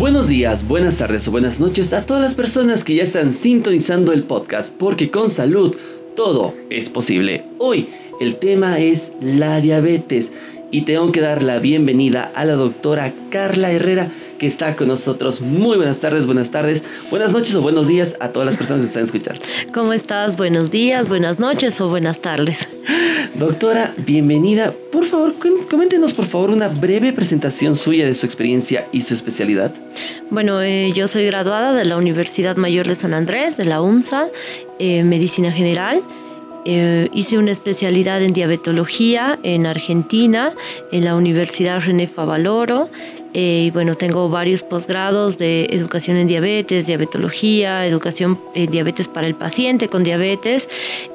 Buenos días, buenas tardes o buenas noches a todas las personas que ya están sintonizando el podcast, porque con salud todo es posible. Hoy el tema es la diabetes y tengo que dar la bienvenida a la doctora Carla Herrera que está con nosotros. Muy buenas tardes, buenas tardes, buenas noches o buenos días a todas las personas que están escuchando. ¿Cómo estás? Buenos días, buenas noches o buenas tardes. Doctora, bienvenida. Por favor, coméntenos por favor una breve presentación suya de su experiencia y su especialidad. Bueno, eh, yo soy graduada de la Universidad Mayor de San Andrés, de la UMSA, eh, Medicina General. Eh, hice una especialidad en diabetología en Argentina, en la Universidad René Favaloro. Eh, y bueno, tengo varios posgrados de educación en diabetes, diabetología, educación en diabetes para el paciente con diabetes,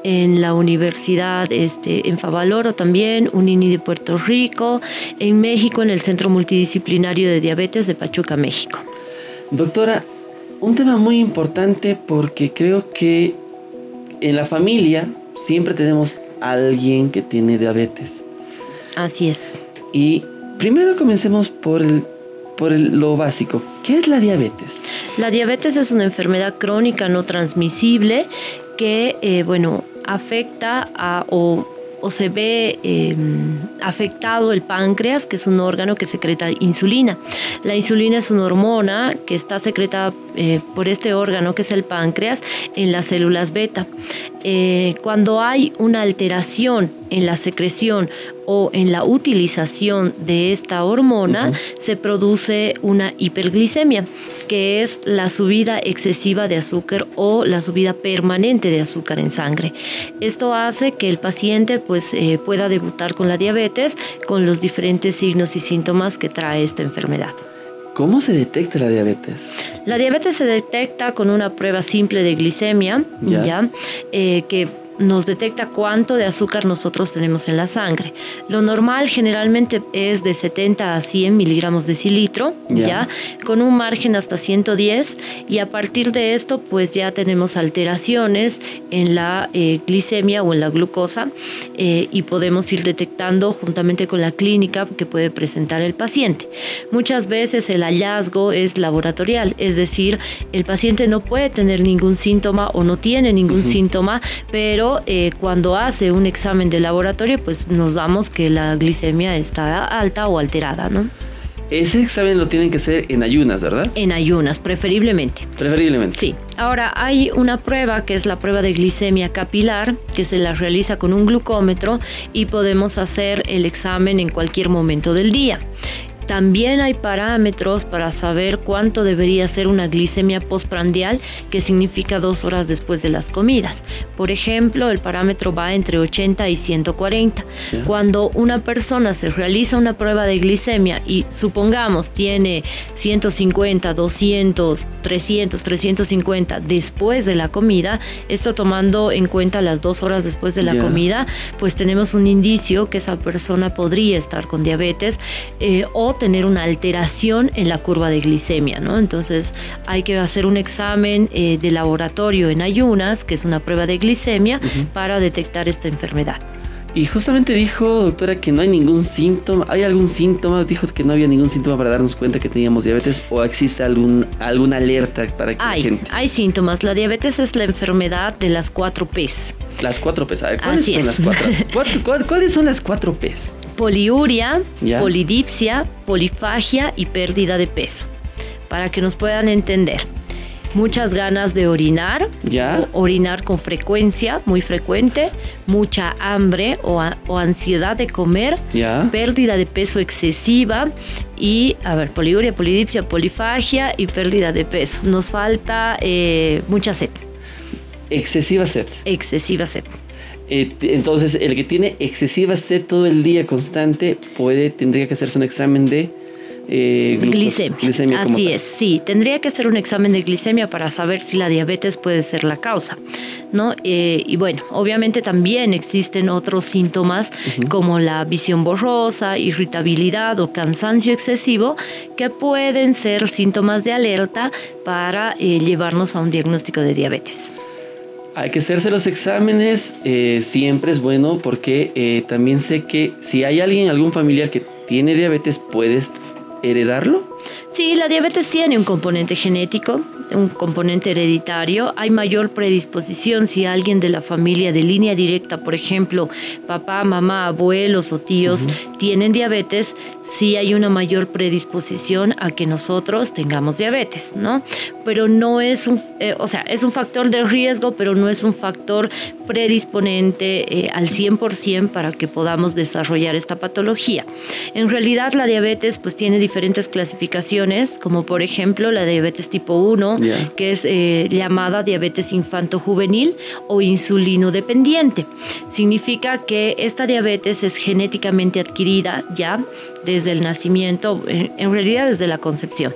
en la Universidad este, en Favaloro también, Unini de Puerto Rico, en México, en el Centro Multidisciplinario de Diabetes de Pachuca, México. Doctora, un tema muy importante porque creo que en la familia siempre tenemos alguien que tiene diabetes. Así es. Y primero comencemos por, el, por lo básico. ¿Qué es la diabetes? La diabetes es una enfermedad crónica no transmisible que, eh, bueno, afecta a, o o se ve em, afectado el páncreas, que es un órgano que secreta insulina. La insulina es una hormona que está secretada eh, por este órgano, que es el páncreas, en las células beta. Eh, cuando hay una alteración en la secreción o en la utilización de esta hormona, se produce una hiperglicemia, que es la subida excesiva de azúcar o la subida permanente de azúcar en sangre. Esto hace que el paciente pues, eh, pueda debutar con la diabetes con los diferentes signos y síntomas que trae esta enfermedad. ¿Cómo se detecta la diabetes? La diabetes se detecta con una prueba simple de glicemia, ¿ya? Eh, que nos detecta cuánto de azúcar nosotros tenemos en la sangre. Lo normal generalmente es de 70 a 100 miligramos de cilitro, ya. con un margen hasta 110 y a partir de esto pues ya tenemos alteraciones en la eh, glicemia o en la glucosa eh, y podemos ir detectando juntamente con la clínica que puede presentar el paciente. Muchas veces el hallazgo es laboratorial, es decir, el paciente no puede tener ningún síntoma o no tiene ningún síntoma, pero eh, cuando hace un examen de laboratorio, pues nos damos que la glicemia está alta o alterada, ¿no? Ese examen lo tienen que hacer en ayunas, ¿verdad? En ayunas, preferiblemente. Preferiblemente. Sí. Ahora, hay una prueba que es la prueba de glicemia capilar, que se la realiza con un glucómetro y podemos hacer el examen en cualquier momento del día. También hay parámetros para saber cuánto debería ser una glicemia postprandial, que significa dos horas después de las comidas. Por ejemplo, el parámetro va entre 80 y 140. Cuando una persona se realiza una prueba de glicemia y supongamos tiene 150, 200, 300, 350 después de la comida, esto tomando en cuenta las dos horas después de la comida, pues tenemos un indicio que esa persona podría estar con diabetes eh, o tener una alteración en la curva de glicemia, ¿no? Entonces hay que hacer un examen eh, de laboratorio en ayunas, que es una prueba de glicemia, para detectar esta enfermedad. Y justamente dijo, doctora, que no hay ningún síntoma. ¿Hay algún síntoma? Dijo que no había ningún síntoma para darnos cuenta que teníamos diabetes o existe algún, alguna alerta para que hay, Hay síntomas. La diabetes es la enfermedad de las cuatro P's. Las cuatro P's. A ver, ¿cuáles son las cuatro? ¿Cuáles son las cuatro P's? Poliuria, polidipsia, polifagia y pérdida de peso. Para que nos puedan entender. Muchas ganas de orinar, orinar con frecuencia, muy frecuente, mucha hambre o, ansiedad de comer, pérdida de peso excesiva y, a ver, poliuria, polidipsia, polifagia y pérdida de peso. Nos falta eh, mucha sed. Excesiva sed. Excesiva sed. Eh, entonces, el que tiene excesiva sed todo el día constante puede, tendría que hacerse un examen de eh, Glicemia. Así es, sí. Tendría que hacer un examen de glicemia para saber si la diabetes puede ser la causa, ¿no? Eh, y bueno, obviamente también existen otros síntomas como la visión borrosa, irritabilidad o cansancio excesivo que pueden ser síntomas de alerta para eh, llevarnos a un diagnóstico de diabetes. Hay que hacerse los exámenes, eh, siempre es bueno porque eh, también sé que si hay alguien, algún familiar que tiene diabetes, puedes heredarlo. Sí, la diabetes tiene un componente genético, un componente hereditario. Hay mayor predisposición si alguien de la familia de línea directa, por ejemplo, papá, mamá, abuelos o tíos, tienen diabetes, sí hay una mayor predisposición a que nosotros tengamos diabetes, ¿no? Pero no es un, eh, o sea, es un factor de riesgo, pero no es un factor predisponente eh, al 100% para que podamos desarrollar esta patología. En realidad la diabetes pues tiene diferentes clasificaciones, como por ejemplo la diabetes tipo 1, Ya. que es eh, llamada diabetes infanto-juvenil o insulino dependiente. Significa que esta diabetes es genéticamente adquirida ya desde el nacimiento, en, en realidad desde la concepción.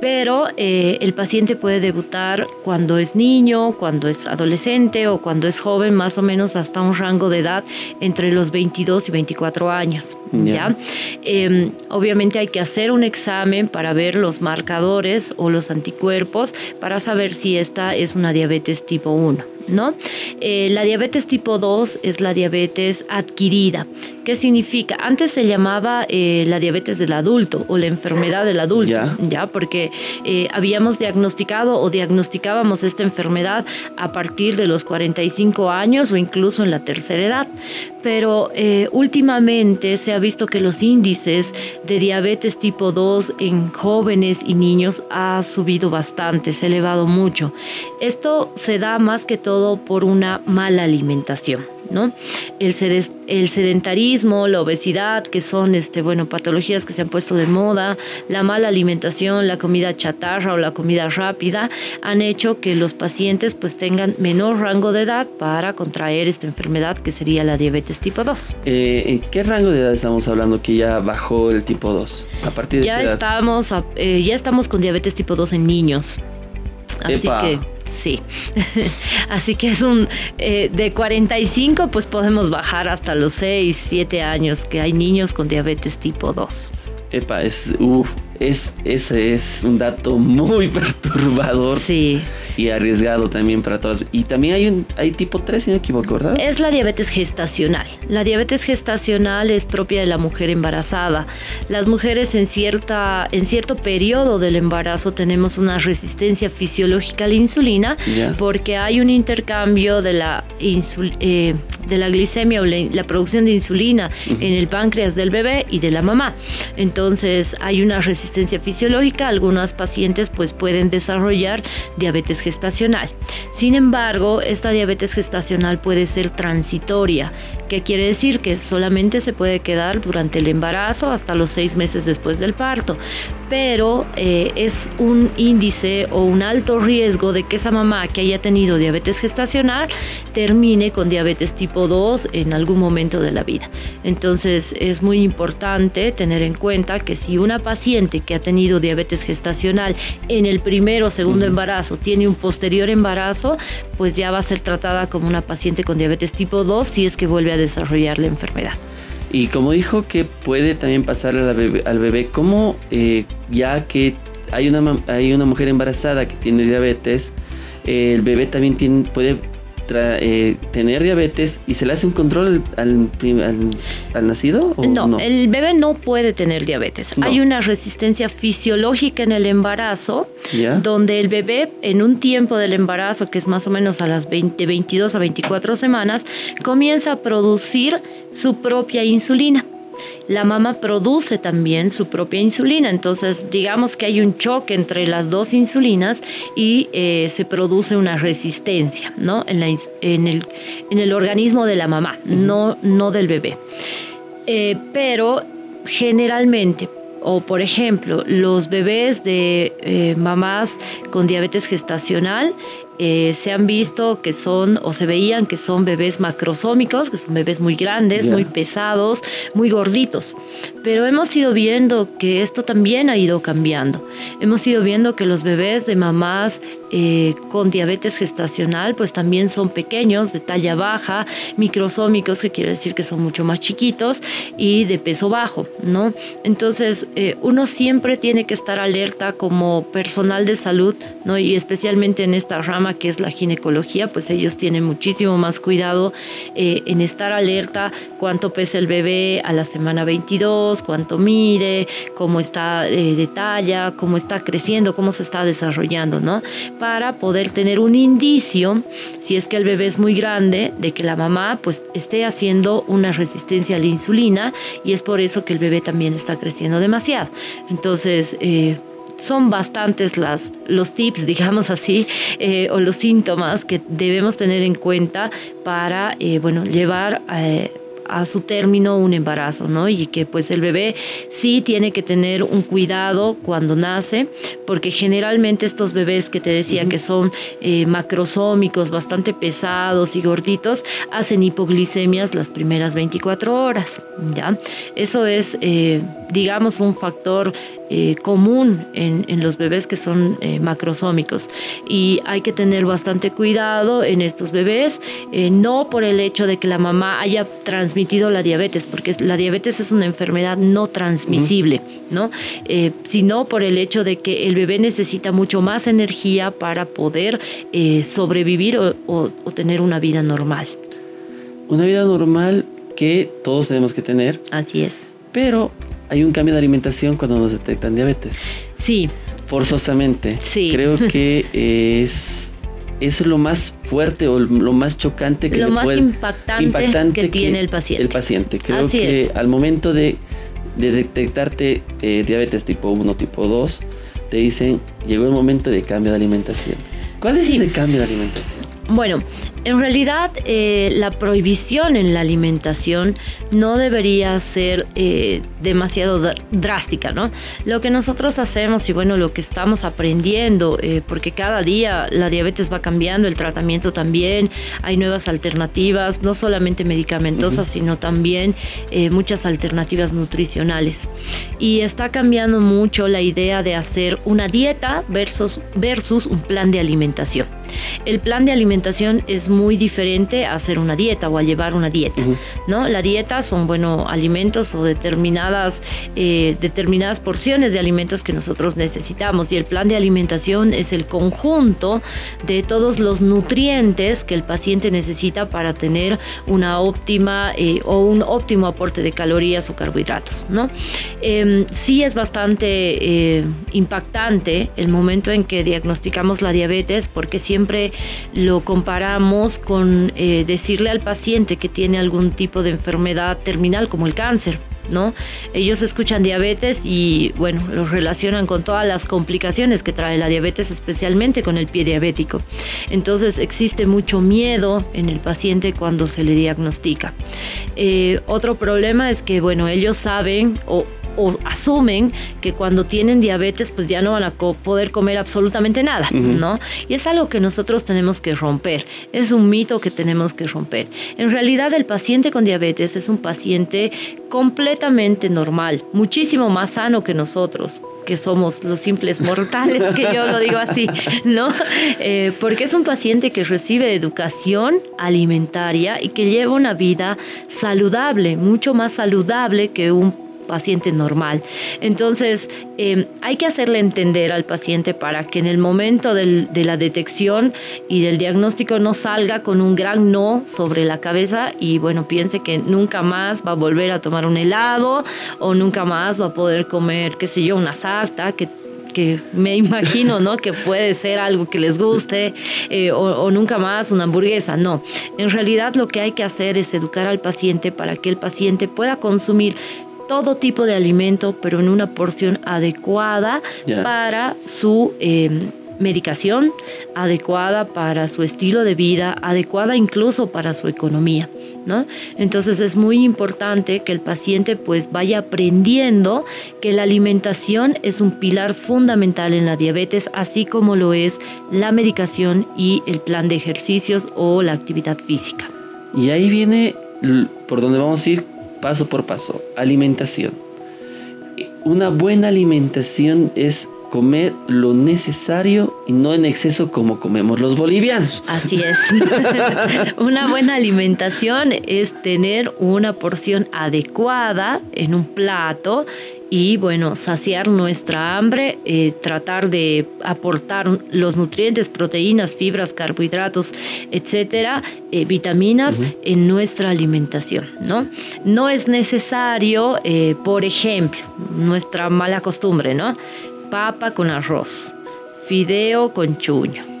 Pero eh, el paciente puede debutar cuando es niño, cuando es adolescente o cuando es joven, más o menos hasta un rango de edad entre los 22 y 24 años. Ya. ¿ya? Eh, obviamente hay que hacer un examen para ver los marcadores o los anticuerpos para saber si esta es una diabetes tipo 1. ¿No? Eh, la diabetes tipo 2 es la diabetes adquirida. ¿Qué significa? Antes se llamaba eh, la diabetes del adulto o la enfermedad del adulto, Ya. ya, porque eh, habíamos diagnosticado o diagnosticábamos esta enfermedad a partir de los 45 años o incluso en la tercera edad. Pero últimamente se ha visto que los índices de diabetes tipo 2 en jóvenes y niños ha subido bastante, se ha elevado mucho. Esto se da más que todo por una mala alimentación. ¿no? El, sedentarismo, la obesidad, que son este, bueno, patologías que se han puesto de moda, la mala alimentación, la comida chatarra o la comida rápida, han hecho que los pacientes pues tengan menor rango de edad para contraer esta enfermedad que sería la diabetes tipo 2. Eh, ¿En qué rango de edad estamos hablando que ya bajó el tipo 2? ¿A partir de Ya qué edad? estamos, eh, ya estamos con diabetes tipo 2 en niños. Así Epa. que sí. Así que es un eh, de 45 pues podemos bajar hasta los 6, 7 años que hay niños con diabetes tipo 2. Epa, es, uf, es, ese es un dato muy perturbador Sí. y arriesgado también para todas. Y también hay un hay tipo 3, si no me equivoco, ¿verdad? Es la diabetes gestacional. La diabetes gestacional es propia de la mujer embarazada. Las mujeres en, cierta, en cierto periodo del embarazo tenemos una resistencia fisiológica a la insulina porque hay un intercambio de la, insul- eh, de la glicemia o la, la producción de insulina en el páncreas del bebé y de la mamá. Entonces hay una resistencia fisiológica. Algunas pacientes pues pueden desarrollar diabetes gestacional. Sin embargo, esta diabetes gestacional puede ser transitoria, que quiere decir que solamente se puede quedar durante el embarazo hasta los seis meses después del parto, pero eh, es un índice o un alto riesgo de que esa mamá que haya tenido diabetes gestacional termine con diabetes tipo 2 en algún momento de la vida. Entonces es muy importante tener en cuenta que si una paciente que ha tenido diabetes gestacional en el primero o segundo embarazo tiene un posterior embarazo, pues ya va a ser tratada como una paciente con diabetes tipo 2 si es que vuelve a desarrollar la enfermedad. Y como dijo que puede también pasar al bebé, al bebé ¿cómo eh, ya que hay una, hay una mujer embarazada que tiene diabetes, eh, el bebé también tiene, puede tra- eh, tener diabetes y se le hace un control al, al prim- al- al nacido? ¿o No, el bebé no puede tener diabetes. No. Hay una resistencia fisiológica en el embarazo, ¿Ya? donde el bebé en un tiempo del embarazo, que es más o menos a las 20, 22 a 24 semanas, comienza a producir su propia insulina. La mamá produce también su propia insulina, entonces digamos que hay un choque entre las dos insulinas y eh, se produce una resistencia ¿no? en, la ins- en el, en el organismo de la mamá, no, no del bebé. Eh, pero generalmente, o por ejemplo, los bebés de eh, mamás con diabetes gestacional eh, se han visto que son o se veían que son bebés macrosómicos, que son bebés muy grandes, muy pesados, muy gorditos. Pero hemos ido viendo que esto también ha ido cambiando. Hemos ido viendo que los bebés de mamás eh, con diabetes gestacional pues también son pequeños, de talla baja, microsómicos, que quiere decir que son mucho más chiquitos y de peso bajo, ¿no? Entonces eh, uno siempre tiene que estar alerta como personal de salud, ¿no? Y especialmente en esta rama que es la ginecología, pues ellos tienen muchísimo más cuidado eh, en estar alerta cuánto pesa el bebé a la semana 22, cuánto mide, cómo está eh, de talla, cómo está creciendo, cómo se está desarrollando, ¿no? Para poder tener un indicio, si es que el bebé es muy grande, de que la mamá pues esté haciendo una resistencia a la insulina y es por eso que el bebé también está creciendo demasiado. Entonces, eh, son bastantes las, los tips, digamos así, eh, o los síntomas que debemos tener en cuenta para, eh, bueno, llevar eh, a su término un embarazo, ¿no? Y que pues el bebé sí tiene que tener un cuidado cuando nace, porque generalmente estos bebés que te decía que son eh, macrosómicos, bastante pesados y gorditos, hacen hipoglicemias las primeras 24 horas, ¿ya? Eso es, eh, digamos, un factor eh, común en, en, los bebés que son macrosómicos y hay que tener bastante cuidado en estos bebés, no por el hecho de que la mamá haya transmitido la diabetes, porque la diabetes es una enfermedad no transmisible, ¿no? Eh, sino por el hecho de que el bebé necesita mucho más energía para poder eh, sobrevivir o, tener una vida normal. Una vida normal que todos tenemos que tener. Así es. Pero hay un cambio de alimentación cuando nos detectan diabetes. Sí. Forzosamente. Sí. Creo que es es lo más fuerte o lo más chocante que lo le más puede, impactante, impactante que, tiene el paciente. El paciente. Creo que al momento de, detectarte eh, diabetes tipo 1, tipo 2, te dicen, llegó el momento de cambio de alimentación. ¿Cuál es ese cambio de alimentación? Bueno, en realidad eh, la prohibición en la alimentación no debería ser eh, demasiado drástica, ¿no? Lo que nosotros hacemos y bueno, lo que estamos aprendiendo, eh, porque cada día la diabetes va cambiando, el tratamiento también, hay nuevas alternativas, no solamente medicamentosas, sino también muchas alternativas nutricionales. Y está cambiando mucho la idea de hacer una dieta versus, versus un plan de alimentación. El plan de alimentación es muy diferente a hacer una dieta o a llevar una dieta, ¿no? La dieta son, bueno, alimentos o determinadas, eh, determinadas porciones de alimentos que nosotros necesitamos y el plan de alimentación es el conjunto de todos los nutrientes que el paciente necesita para tener una óptima eh, o un óptimo aporte de calorías o carbohidratos, ¿no? Em, sí es bastante eh, impactante el momento en que diagnosticamos la diabetes porque siempre lo comparamos con eh, decirle al paciente que tiene algún tipo de enfermedad terminal como el cáncer. ¿no? Ellos escuchan diabetes y bueno, lo relacionan con todas las complicaciones que trae la diabetes, especialmente con el pie diabético. Entonces existe mucho miedo en el paciente cuando se le diagnostica. Eh, otro problema es que bueno, ellos saben o o asumen que cuando tienen diabetes pues ya no van a poder comer absolutamente nada, ¿no? Y es algo que nosotros tenemos que romper, es un mito que tenemos que romper. En realidad el paciente con diabetes es un paciente completamente normal, muchísimo más sano que nosotros que somos los simples mortales, que yo lo digo así, ¿no? Eh, porque es un paciente que recibe educación alimentaria y que lleva una vida saludable, mucho más saludable que un paciente normal. Entonces, em, hay que hacerle entender al paciente para que en el momento de la detección y del diagnóstico no salga con un gran no sobre la cabeza y bueno, piense que nunca más va a volver a tomar un helado o nunca más va a poder comer, qué sé yo, una sarta, que que me imagino, ¿no? Que puede ser algo que les guste eh, o, o, nunca más una hamburguesa. No, en realidad lo que hay que hacer es educar al paciente para que el paciente pueda consumir todo tipo de alimento, pero en una porción adecuada para su em, medicación adecuada para su estilo de vida, adecuada incluso para su economía, ¿no? Entonces es muy importante que el paciente pues vaya aprendiendo que la alimentación es un pilar fundamental en la diabetes, así como lo es la medicación y el plan de ejercicios o la actividad física. Y ahí viene por donde vamos a ir paso por paso, alimentación. Una buena alimentación es comer lo necesario y no en exceso como comemos los bolivianos. Así es. una buena alimentación es tener una porción adecuada en un plato y bueno, saciar nuestra hambre, eh, tratar de aportar los nutrientes, proteínas, fibras, carbohidratos, etcétera, eh, vitaminas en nuestra alimentación, ¿no? No es necesario, eh, por ejemplo, nuestra mala costumbre, ¿no? papa con arroz, fideo con chuño.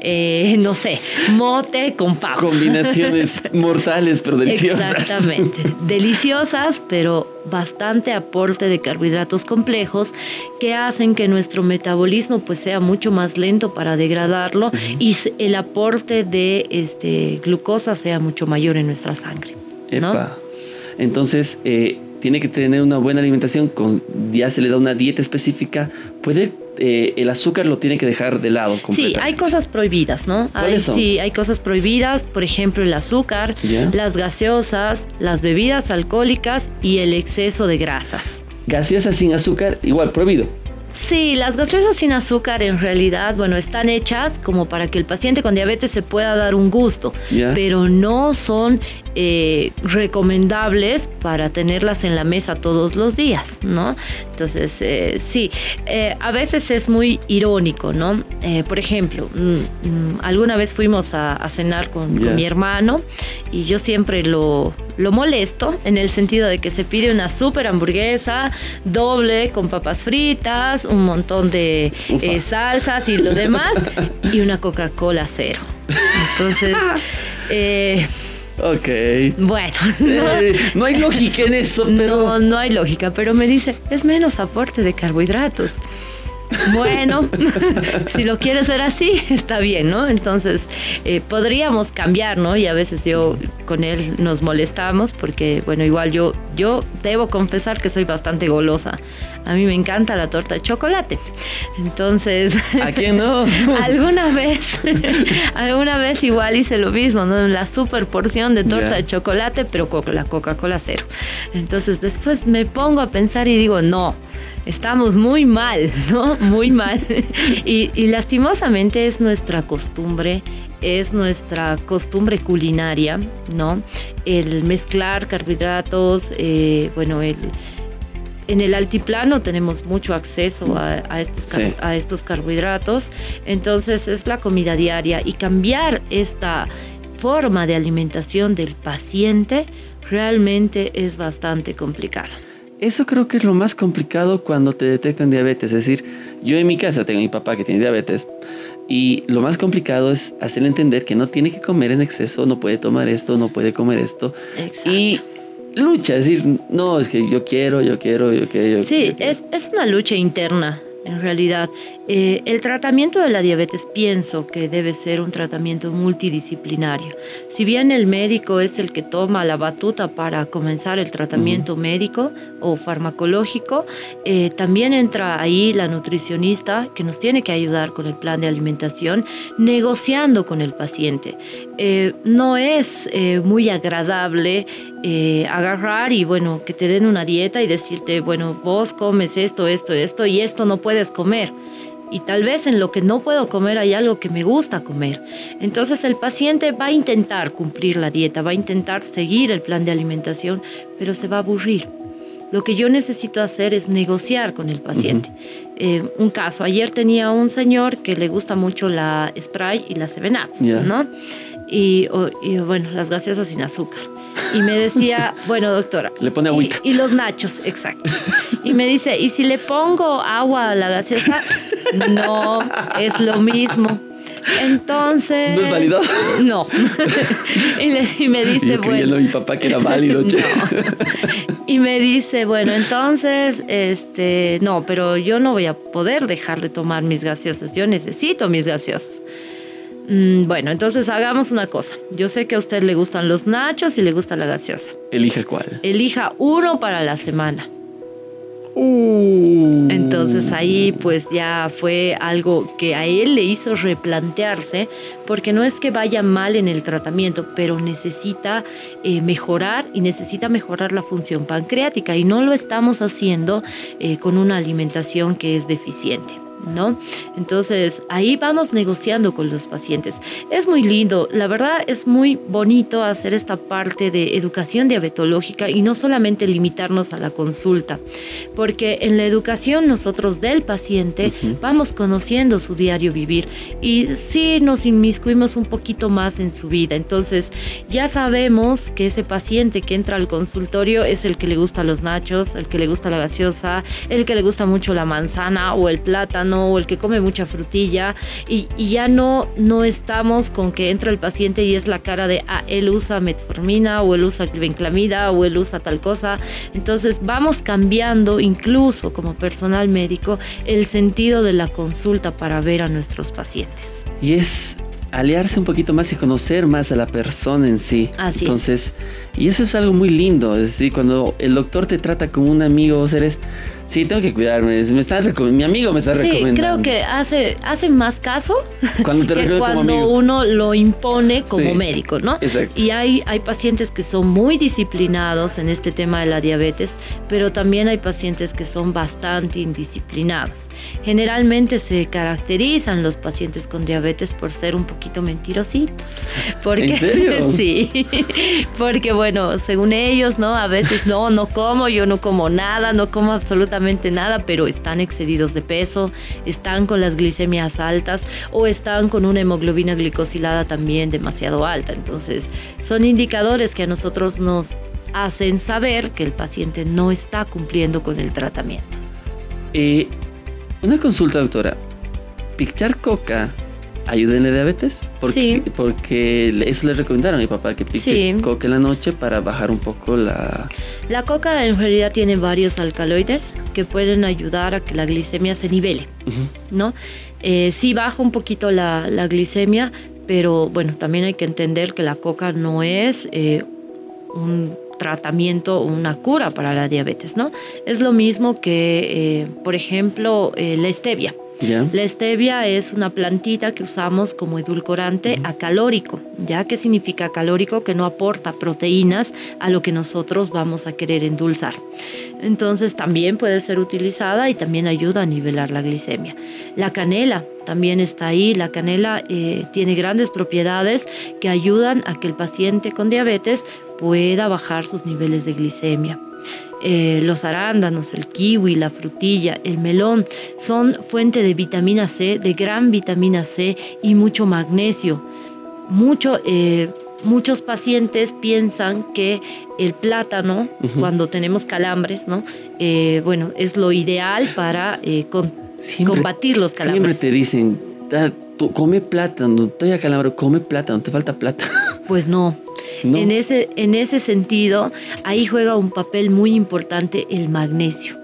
Eh, no sé, mote con papa. Combinaciones mortales pero deliciosas. Exactamente, deliciosas pero bastante aporte de carbohidratos complejos que hacen que nuestro metabolismo pues sea mucho más lento para degradarlo y el aporte de este, glucosa sea mucho mayor en nuestra sangre. Entonces, eh, tiene que tener una buena alimentación, con, ya se le da una dieta específica, puede eh, el azúcar lo tiene que dejar de lado. Sí, hay cosas prohibidas, ¿no? Hay, sí, hay cosas prohibidas, por ejemplo, el azúcar, las gaseosas, las bebidas alcohólicas y el exceso de grasas. Gaseosas sin azúcar, igual, prohibido. Sí, las gaseosas sin azúcar en realidad, bueno, están hechas como para que el paciente con diabetes se pueda dar un gusto, pero no son eh, recomendables para tenerlas en la mesa todos los días, ¿no? Entonces, eh, sí, eh, a veces es muy irónico, ¿no? por ejemplo, mm, mm, alguna vez fuimos a, cenar con, mi hermano y yo siempre lo, lo molesto en el sentido de que se pide una super hamburguesa doble con papas fritas, un montón de salsas y lo demás y una Coca-Cola cero. Entonces, eh, Ok. Bueno. no hay lógica en eso, pero. No, no hay lógica, pero me dice, es menos aporte de carbohidratos. Bueno, si lo quieres ver así, está bien, ¿no? Entonces, eh, podríamos cambiar, ¿no? Y a veces yo con él nos molestamos porque, bueno, igual yo, yo debo confesar que soy bastante golosa. A mí me encanta la torta de chocolate. Entonces... ¿A quién no? alguna vez, alguna vez igual hice lo mismo, ¿no? La super porción de torta de chocolate, pero con la Coca-Cola cero. Entonces después me pongo a pensar y digo, no estamos muy mal, ¿no? Muy mal. Y, lastimosamente es nuestra costumbre, es nuestra costumbre culinaria, ¿no? El mezclar carbohidratos, eh, bueno, el, en el altiplano tenemos mucho acceso a, estos, a estos carbohidratos, entonces es la comida diaria y cambiar esta forma de alimentación del paciente realmente es bastante complicado. Eso creo que es lo más complicado cuando te detectan diabetes. Es decir, yo en mi casa tengo a mi papá que tiene diabetes y lo más complicado es hacerle entender que no tiene que comer en exceso, no puede tomar esto, no puede comer esto. Exacto. Y lucha, es decir, no, es que yo quiero, yo quiero, yo quiero. sí, Es, es una lucha interna en realidad. Eh, el tratamiento de la diabetes pienso que debe ser un tratamiento multidisciplinario. Si bien el médico es el que toma la batuta para comenzar el tratamiento médico o farmacológico, eh, también entra ahí la nutricionista que nos tiene que ayudar con el plan de alimentación, negociando con el paciente. Eh, no es muy agradable agarrar y bueno, que te den una dieta y decirte, bueno, vos comes esto, esto, esto y esto no puedes comer y tal vez en lo que no puedo comer hay algo que me gusta comer. Entonces el paciente va a intentar cumplir la dieta, va a intentar seguir el plan de alimentación, pero se va a aburrir. Lo que yo necesito hacer es negociar con el paciente. Eh, un caso, ayer tenía un señor que le gusta mucho la spray y la 7 ¿no? Y, bueno, las gaseosas sin azúcar. Y me decía, bueno, doctora. Le pone agüita. Y, y, los nachos, exacto. Y me dice, ¿y si le pongo agua a la gaseosa? No, es lo mismo. Entonces. ¿No es válido? No. y, le, y, me dice, Yo bueno. mi papá que era válido, che. Y me dice, bueno, entonces, este, no, pero yo no voy a poder dejar de tomar mis gaseosas. Yo necesito mis gaseosas. Mm, bueno, entonces hagamos una cosa. Yo sé que a usted le gustan los nachos y le gusta la gaseosa. Elija cuál. Elija uno para la semana. Uh. Entonces ahí pues ya fue algo que a él le hizo replantearse, porque no es que vaya mal en el tratamiento, pero necesita eh, mejorar y necesita mejorar la función pancreática y no lo estamos haciendo eh, con una alimentación que es deficiente. ¿No? Entonces, ahí vamos negociando con los pacientes. Es muy lindo, la verdad es muy bonito hacer esta parte de educación diabetológica y no solamente limitarnos a la consulta, porque en la educación nosotros del paciente uh -huh. vamos conociendo su diario vivir y sí nos inmiscuimos un poquito más en su vida. Entonces, ya sabemos que ese paciente que entra al consultorio es el que le gusta los nachos, el que le gusta la gaseosa, el que le gusta mucho la manzana o el plátano o el que come mucha frutilla y, y, ya no, no estamos con que entra el paciente y es la cara de, ah, él usa metformina o él usa glibenclamida o él usa tal cosa. Entonces vamos cambiando incluso como personal médico el sentido de la consulta para ver a nuestros pacientes. Y es aliarse un poquito más y conocer más a la persona en sí. Así Entonces, es. y eso es algo muy lindo, es decir, cuando el doctor te trata como un amigo, vos eres Sí, tengo que cuidarme. Me está mi amigo me está sí, recomendando. creo que hace, hace más caso cuando te que cuando uno lo impone como Sí, médico, ¿no? exacto. Y hay, hay pacientes que son muy disciplinados en este tema de la diabetes, pero también hay pacientes que son bastante indisciplinados. Generalmente se caracterizan los pacientes con diabetes por ser un poquito mentirositos. Porque, ¿En serio? sí, porque bueno, según ellos, ¿no? A veces no, no como, yo no como nada, no como absolutamente nada, pero están excedidos de peso, están con las glicemias altas o están con una hemoglobina glicosilada también demasiado alta. Entonces, son indicadores que a nosotros nos hacen saber que el paciente no está cumpliendo con el tratamiento. Eh, una consulta, doctora. ¿Pichar coca ayuda en la diabetes? Porque, Sí. porque eso le recomendaron a mi papá, que Sí. coca en la noche para bajar un poco la... La coca en realidad tiene varios alcaloides que pueden ayudar a que la glicemia se nivele. ¿no? Eh, sí baja un poquito la, la glicemia, pero bueno, también hay que entender que la coca no es eh, un tratamiento o una cura para la diabetes, ¿no? Es lo mismo que, eh, por ejemplo, la stevia. ¿Ya? La stevia es una plantita que usamos como edulcorante acalórico. ¿Ya qué significa acalórico? Que no aporta proteínas a lo que nosotros vamos a querer endulzar. Entonces también puede ser utilizada y también ayuda a nivelar la glicemia. La canela también está ahí. La canela eh, tiene grandes propiedades que ayudan a que el paciente con diabetes pueda bajar sus niveles de glicemia. Eh, los arándanos, el kiwi, la frutilla, el melón son fuente de vitamina C, de gran vitamina C y mucho magnesio. Mucho, eh, muchos pacientes piensan que el plátano, cuando tenemos calambres, ¿no? Eh, bueno, es lo ideal para con- Siempre- combatir los Siempre calambres. te dicen, "Ah, tú come plátano, estoy acalambro, come plátano, te falta plata. Pues no. No. En, ese, en ese sentido, ahí juega un papel muy importante el magnesio,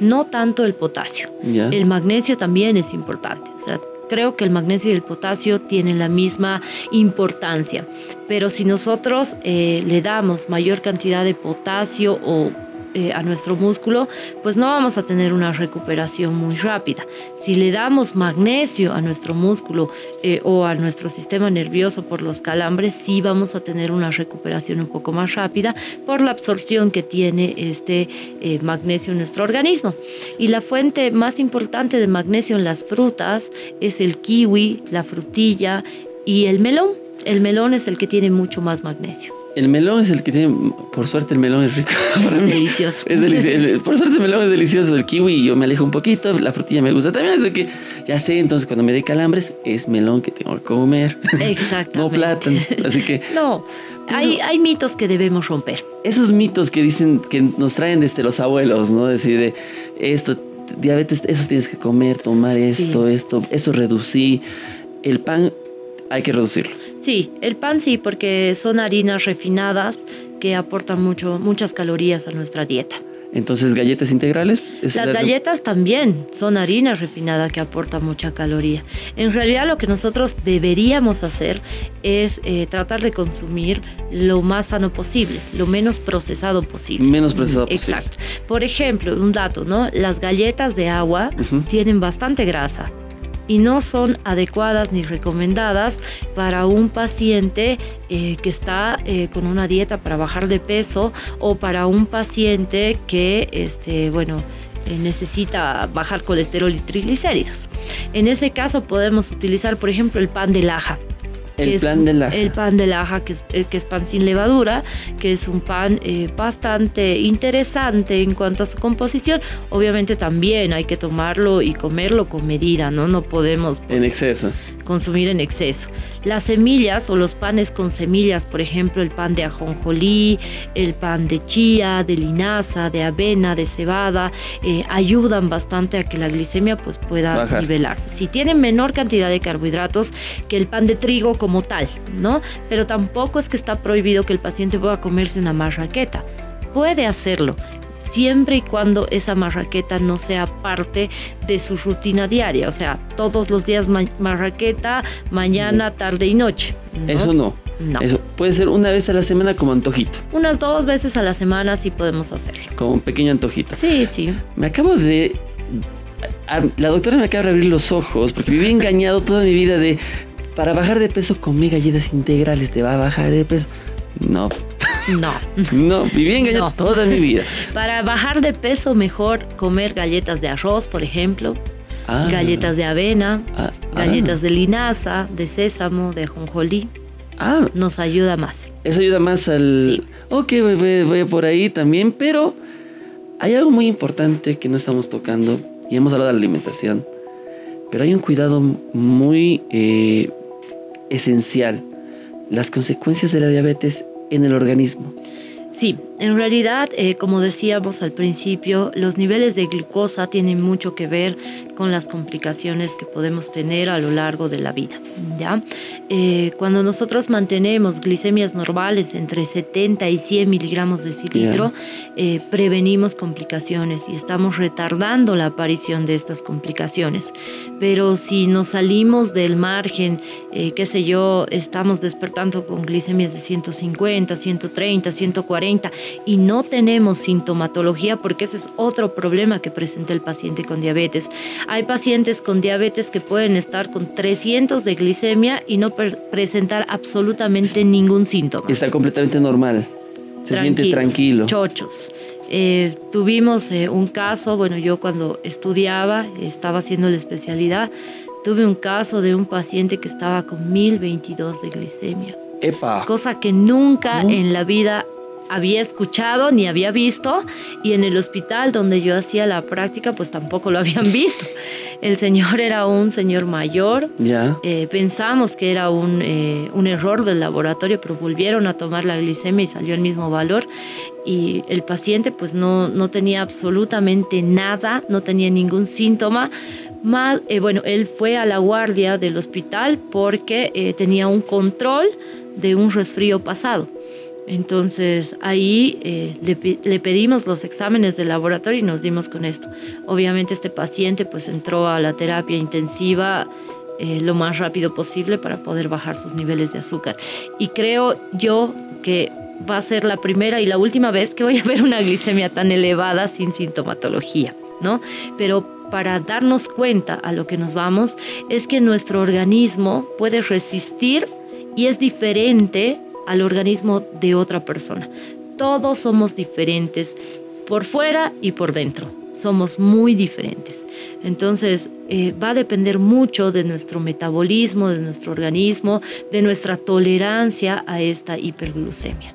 no tanto el potasio. ¿Ya? El magnesio también es importante. O sea, creo que el magnesio y el potasio tienen la misma importancia. Pero si nosotros eh, le damos mayor cantidad de potasio o eh, a nuestro músculo, pues no vamos a tener una recuperación muy rápida. Si le damos magnesio a nuestro músculo eh, o a nuestro sistema nervioso por los calambres, sí vamos a tener una recuperación un poco más rápida por la absorción que tiene este eh, magnesio en nuestro organismo. Y la fuente más importante de magnesio en las frutas es el kiwi, la frutilla y el melón. El melón es el que tiene mucho más magnesio. El melón es el que tiene, por suerte el melón es rico para mí. Delicioso. Es delicioso. El- Por suerte el melón es delicioso. El kiwi yo me alejo un poquito. La frutilla me gusta también. Es de que ya sé, entonces cuando me dé calambres es melón que tengo que comer. Exactamente. no plátano. Así que No, hay, hay mitos que debemos romper. esos mitos que dicen, que nos traen desde los abuelos, ¿no? Decir de esto, diabetes, eso tienes que comer, tomar esto, Sí. esto, eso reducí. el pan hay que reducirlo. Sí, el pan sí, porque son harinas refinadas que aportan mucho, muchas calorías a nuestra dieta. Entonces, galletas integrales. Las galletas también son harina refinada que aporta mucha caloría. En realidad, lo que nosotros deberíamos hacer es eh, tratar de consumir lo más sano posible, lo menos procesado posible. Menos procesado posible. Exacto. Por ejemplo, un dato, ¿no? Las galletas de agua tienen bastante grasa y no son adecuadas ni recomendadas para un paciente eh, que está eh, con una dieta para bajar de peso o para un paciente que, este, bueno, eh, necesita bajar colesterol y triglicéridos. En ese caso podemos utilizar, por ejemplo, el pan de laja. El, pan de laja. el pan de laja, que es, eh, que es pan sin levadura, que es un pan eh, bastante interesante en cuanto a su composición. Obviamente también hay que tomarlo y comerlo con medida, ¿no? No podemos... en pues, exceso consumir en exceso. Las semillas o los panes con semillas, por ejemplo, el pan de ajonjolí, el pan de chía, de linaza, de avena, de cebada, eh, ayudan bastante a que la glicemia pues, pueda nivelarse. Si tienen menor cantidad de carbohidratos que el pan de trigo como tal, ¿no? Pero tampoco es que está prohibido que el paciente pueda comerse una marraqueta. Puede hacerlo, siempre y cuando esa marraqueta no sea parte de su rutina diaria, o sea, todos los días marraqueta, mañana, tarde y noche. Eso no. No. Eso puede ser una vez a la semana como antojito. Unas dos veces a la semana sí podemos hacerlo. Como un pequeño antojito. Sí, sí. Me acabo de... La doctora me acaba de abrir los ojos porque viví engañado toda mi vida de... Para bajar de peso, come galletas integrales, te va a bajar de peso. No. No. No, viví engañado toda mi vida. Para bajar de peso, mejor comer galletas de arroz, por ejemplo. Ah. galletas de avena, ah, ah. galletas de linaza, de sésamo, de jonjolí. Ah. Nos ayuda más. Eso ayuda más al... Sí. Ok, voy, voy, por ahí también, pero hay algo muy importante que no estamos tocando y hemos hablado de la alimentación, pero hay un cuidado muy eh, esencial. Las consecuencias de la diabetes en el organismo. Sí, en realidad, eh, como decíamos al principio, los niveles de glucosa tienen mucho que ver con las complicaciones que podemos tener a lo largo de la vida. ¿ya? Eh, cuando nosotros mantenemos glicemias normales entre 70 y 100 miligramos de cilitro, eh, prevenimos complicaciones y estamos retardando la aparición de estas complicaciones. Pero si nos salimos del margen, qué sé yo, estamos despertando con glicemias de 150, 130, 140, y no tenemos sintomatología porque ese es otro problema que presenta el paciente con diabetes. Hay pacientes con diabetes que pueden estar con 300 de glicemia y no presentar absolutamente ningún síntoma. Está completamente normal. Se siente tranquilo. Chochos. Eh, tuvimos eh, un caso, bueno, yo cuando estudiaba, estaba haciendo la especialidad, tuve un caso de un paciente que estaba con 1022 de glicemia. Epa. Cosa que nunca en la vida había escuchado ni había visto y en el hospital donde yo hacía la práctica pues tampoco lo habían visto. El señor era un señor mayor, ya eh, pensamos que era un, eh, un error del laboratorio, pero volvieron a tomar la glicemia y salió el mismo valor y el paciente pues no, no tenía absolutamente nada, no tenía ningún síntoma. Más, eh, bueno, él fue a la guardia del hospital porque tenía un control de un resfrío pasado. Entonces ahí eh, le, pedimos los exámenes del laboratorio y nos dimos con esto. Obviamente este paciente pues entró a la terapia intensiva eh, lo más rápido posible para poder bajar sus niveles de azúcar. Y creo yo que va a ser la primera y la última vez que voy a ver una glicemia tan elevada sin sintomatología, ¿no? Pero para darnos cuenta a lo que nos vamos es que nuestro organismo puede resistir y es diferente al organismo de otra persona. Todos somos diferentes por fuera y por dentro. Somos muy diferentes. Entonces, eh, va a depender mucho de nuestro metabolismo, de nuestro organismo, de nuestra tolerancia a esta hiperglucemia.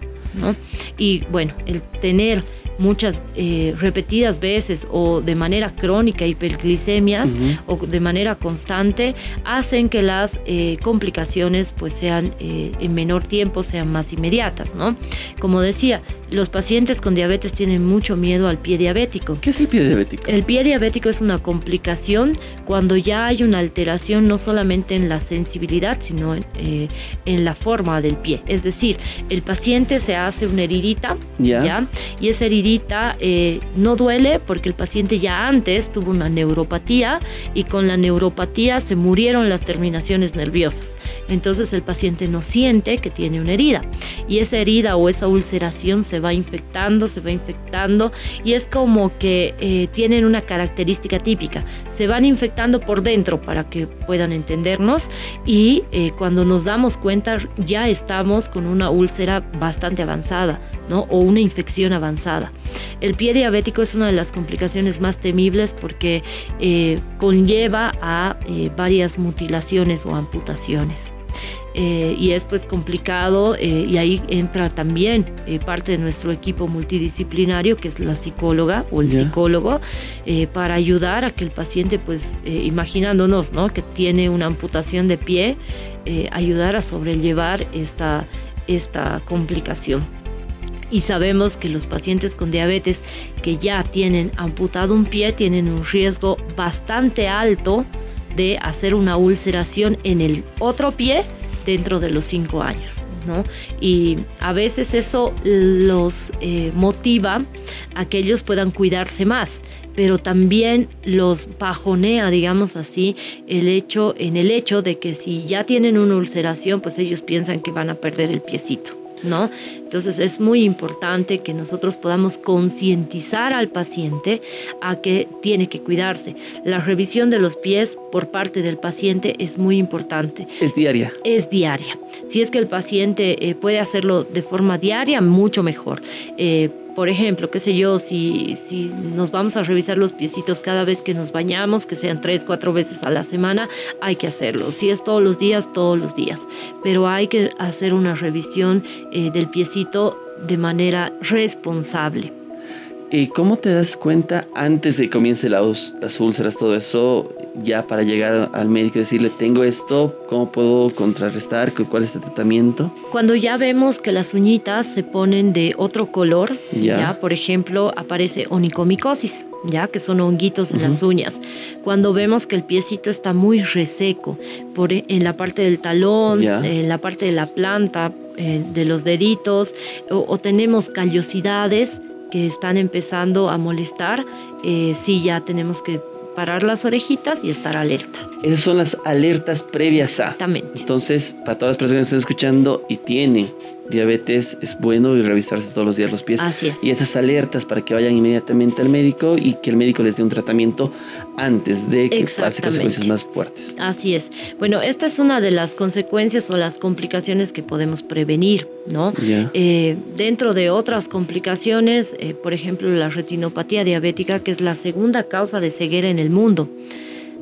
Y bueno, el tener muchas eh, repetidas veces o de manera crónica hiperglicemias o de manera constante hacen que las eh, complicaciones pues sean eh, en menor tiempo, sean más inmediatas, ¿no? Como decía, los pacientes con diabetes tienen mucho miedo al pie diabético. ¿Qué es el pie diabético? El pie diabético es una complicación cuando ya hay una alteración no solamente en la sensibilidad, sino en, en la forma del pie. Es decir, el paciente se hace una heridita, ¿ya? Y esa heridita eh, no duele porque el paciente ya antes tuvo una neuropatía y con la neuropatía se murieron las terminaciones nerviosas. Entonces el paciente no siente que tiene una herida y esa herida o esa ulceración se va infectando, se va infectando y es como que eh, tienen una característica típica. Se van infectando por dentro para que puedan entendernos y eh, cuando nos damos cuenta ya estamos con una úlcera bastante avanzada ¿no? o una infección avanzada. El pie diabético es una de las complicaciones más temibles porque eh, conlleva a varias mutilaciones o amputaciones. Eh, y es pues complicado eh, y ahí entra también eh, parte de nuestro equipo multidisciplinario que es la psicóloga o el psicólogo para ayudar a que el paciente pues imaginándonos ¿no? que tiene una amputación de pie ayudar a sobrellevar esta, esta complicación y sabemos que los pacientes con diabetes que ya tienen amputado un pie tienen un riesgo bastante alto de hacer una ulceración en el otro pie dentro de los cinco años. ¿no? Y a veces eso los eh, motiva a que ellos puedan cuidarse más, pero también los bajonea, digamos así, el hecho, en el hecho de que si ya tienen una ulceración, pues ellos piensan que van a perder el piecito. ¿No? Entonces es muy importante que nosotros podamos concientizar al paciente a que tiene que cuidarse. La revisión de los pies por parte del paciente es muy importante. Es diaria. Es diaria. Si es que el paciente eh, puede hacerlo de forma diaria, mucho mejor. Eh, por ejemplo, qué sé yo, si, si nos vamos a revisar los piecitos cada vez que nos bañamos, que sean tres, cuatro veces a la semana, hay que hacerlo. Si es todos los días, todos los días. Pero hay que hacer una revisión eh, del piecito de manera responsable. ¿Y cómo te das cuenta antes de que comience las úlceras, todo eso, ya para llegar al médico y decirle, tengo esto, cómo puedo contrarrestar, cuál es el tratamiento? Cuando ya vemos que las uñitas se ponen de otro color, ya, por ejemplo, aparece onicomicosis, ya que son honguitos en las uñas. Cuando vemos que el piecito está muy reseco, por, e, en la parte del talón, en la parte de la planta, eh, de los deditos, o, o tenemos callosidades, que están empezando a molestar, eh, sí ya tenemos que parar las orejitas y estar alerta. Esas son las alertas previas a. Exactamente. Entonces, para todas las personas que están escuchando y tienen diabetes, es bueno y revisarse todos los días los pies. Así es. Y estas alertas para que vayan inmediatamente al médico y que el médico les dé un tratamiento antes de que pase consecuencias más fuertes. Así es. Bueno, esta es una de las consecuencias o las complicaciones que podemos prevenir, ¿no? Eh, dentro de otras complicaciones, eh, por ejemplo, la retinopatía diabética, que es la segunda causa de ceguera en el mundo.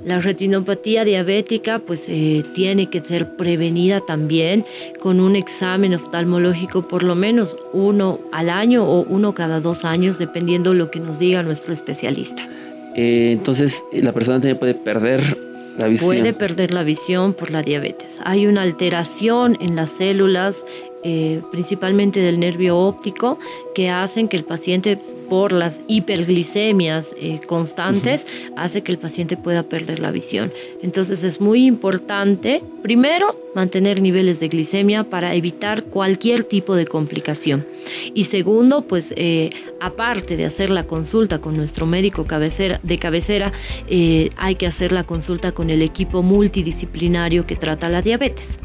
La retinopatía diabética pues eh, tiene que ser prevenida también con un examen oftalmológico por lo menos uno al año o uno cada dos años dependiendo lo que nos diga nuestro especialista. Eh, entonces la persona también puede perder la visión. Puede perder la visión por la diabetes. Hay una alteración en las células eh, principalmente del nervio óptico que hacen que el paciente por las hiperglicemias eh, constantes hace que el paciente pueda perder la visión. Entonces es muy importante, primero, mantener niveles de glicemia para evitar cualquier tipo de complicación. Y segundo, pues eh, aparte de hacer la consulta con nuestro médico cabecera, de cabecera, eh, hay que hacer la consulta con el equipo multidisciplinario que trata la diabetes.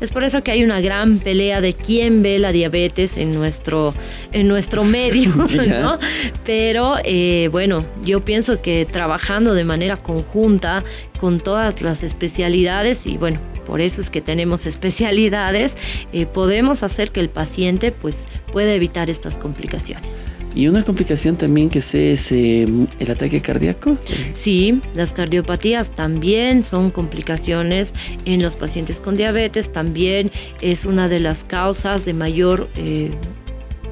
Es por eso que hay una gran pelea de quién ve la diabetes en nuestro, en nuestro medio, Pero eh, bueno, yo pienso que trabajando de manera conjunta con todas las especialidades y bueno, por eso es que tenemos especialidades, eh, podemos hacer que el paciente pues pueda evitar estas complicaciones. Y una complicación también que sé es eh, el ataque cardíaco. Sí, las cardiopatías también son complicaciones en los pacientes con diabetes, también es una de las causas de mayor... Eh,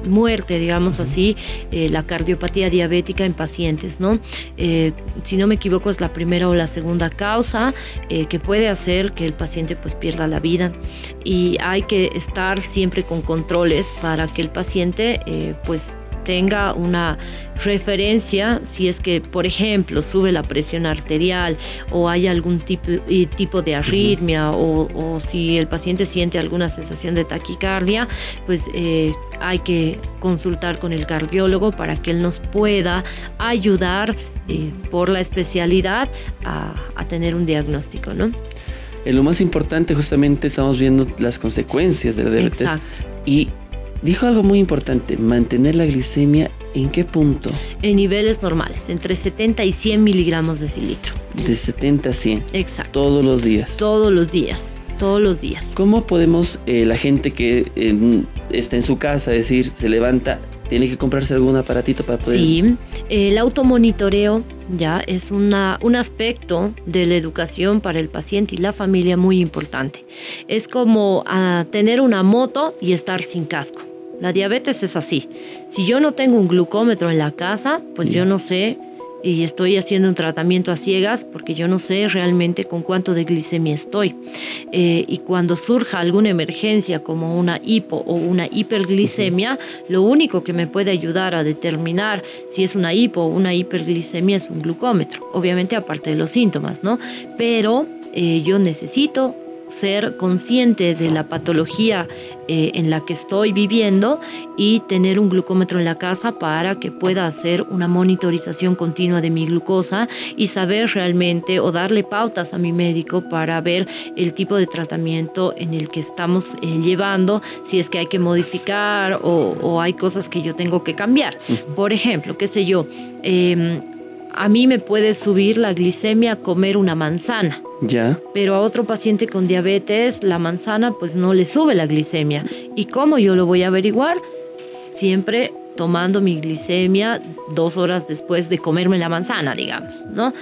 muerte, digamos así, eh, la cardiopatía diabética en pacientes, ¿no? Eh, si no me equivoco es la primera o la segunda causa eh, que puede hacer que el paciente pues pierda la vida y hay que estar siempre con controles para que el paciente pues tenga una referencia si es que, por ejemplo, sube la presión arterial o hay algún tipo, tipo de arritmia o, si el paciente siente alguna sensación de taquicardia, pues eh, hay que consultar con el cardiólogo para que él nos pueda ayudar eh, por la especialidad a, tener un diagnóstico, ¿no? En lo más importante justamente estamos viendo las consecuencias de la diabetes Exacto. y Dijo algo muy importante, mantener la glicemia en qué punto? En niveles normales, entre 70 y 100 miligramos de cilitro. De 70 a 100. Exacto. Todos los días. Todos los días, todos los días. ¿Cómo podemos, eh, la gente que está en su casa, decir, se levanta, tiene que comprarse algún aparatito para poder... Sí, el automonitoreo ya es una, un aspecto de la educación para el paciente y la familia muy importante. Es como ah, tener una moto y estar sin casco. La diabetes es así. Si yo no tengo un glucómetro en la casa, pues yo no sé y estoy haciendo un tratamiento a ciegas porque yo no sé realmente con cuánto de glicemia estoy. Eh, y cuando surja alguna emergencia como una hipo o una hiperglicemia, lo único que me puede ayudar a determinar si es una hipo o una hiperglicemia es un glucómetro. Obviamente aparte de los síntomas, ¿no? Pero eh, yo necesito ser consciente de la patología eh, en la que estoy viviendo y tener un glucómetro en la casa para que pueda hacer una monitorización continua de mi glucosa y saber realmente o darle pautas a mi médico para ver el tipo de tratamiento en el que estamos eh, llevando, si es que hay que modificar o, hay cosas que yo tengo que cambiar. Por ejemplo, qué sé yo, em, a mí me puede subir la glicemia comer una manzana. Ya. Pero a otro paciente con diabetes, la manzana pues no le sube la glicemia. ¿Y cómo yo lo voy a averiguar? Siempre tomando mi glicemia dos horas después de comerme la manzana, digamos, ¿no?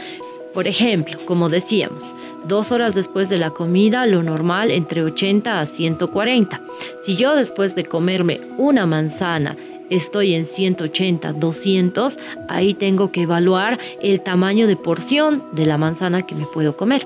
Por ejemplo, como decíamos, dos horas después de la comida, lo normal entre 80 a 140. Si yo después de comerme una manzana estoy en 180, 200, ahí tengo que evaluar el tamaño de porción de la manzana que me puedo comer.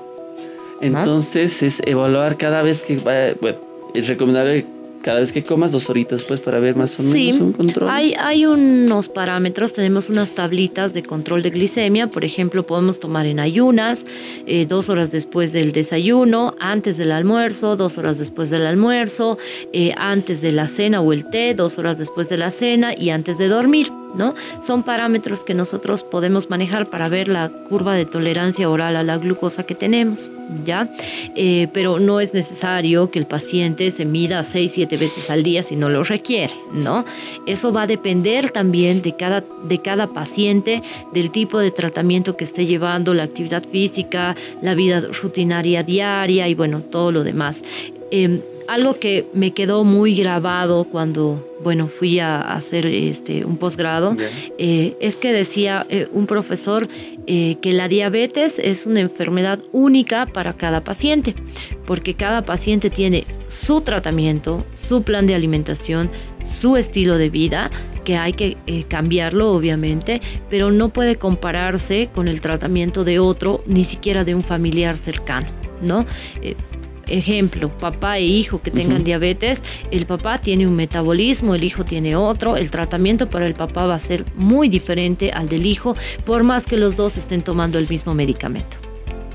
Entonces es evaluar cada vez que, bueno, es recomendable cada vez que comas dos horitas después para ver más o menos un control. Hay, hay unos parámetros, tenemos unas tablitas de control de glicemia, por ejemplo, podemos tomar en ayunas, eh, dos horas después del desayuno, antes del almuerzo, dos horas después del almuerzo, eh, antes de la cena o el té, dos horas después de la cena y antes de dormir. ¿No? Son parámetros que nosotros podemos manejar para ver la curva de tolerancia oral a la glucosa que tenemos, ¿ya? Eh, pero no es necesario que el paciente se mida 6, 7 veces al día si no lo requiere, ¿no? Eso va a depender también de cada, de cada paciente, del tipo de tratamiento que esté llevando, la actividad física, la vida rutinaria diaria y bueno, todo lo demás. Em, algo que me quedó muy grabado cuando, bueno, fui a hacer este, un posgrado, eh, es que decía eh, un profesor eh, que la diabetes es una enfermedad única para cada paciente, porque cada paciente tiene su tratamiento, su plan de alimentación, su estilo de vida, que hay que cambiarlo obviamente, pero no puede compararse con el tratamiento de otro, ni siquiera de un familiar cercano, ¿no? Ejemplo, papá e hijo que tengan diabetes, el papá tiene un metabolismo, el hijo tiene otro, el tratamiento para el papá va a ser muy diferente al del hijo, por más que los dos estén tomando el mismo medicamento.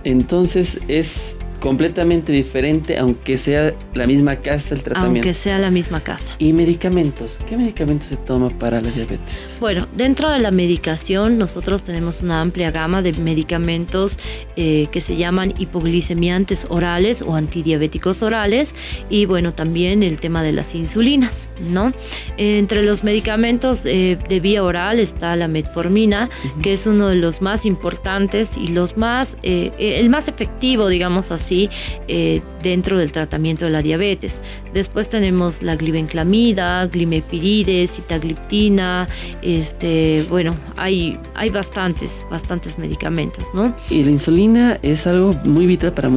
Entonces es completamente diferente, aunque sea la misma casa el tratamiento. Aunque sea la misma casa. ¿Y medicamentos? ¿Qué medicamentos se toma para la diabetes? Bueno, dentro de la medicación nosotros tenemos una amplia gama de medicamentos eh, que se llaman hipoglicemiantes orales o antidiabéticos orales y bueno, también el tema de las insulinas, ¿no? entre los medicamentos eh, de vía oral está la metformina, que es uno de los más importantes y los más, eh, el más efectivo, digamos así, eh, dentro del tratamiento de la diabetes. Después tenemos la glibenclamida, glimepiride, sitagliptina, este, bueno, hay, hay bastantes, bastantes medicamentos, ¿no? Y la insulina es algo muy vital para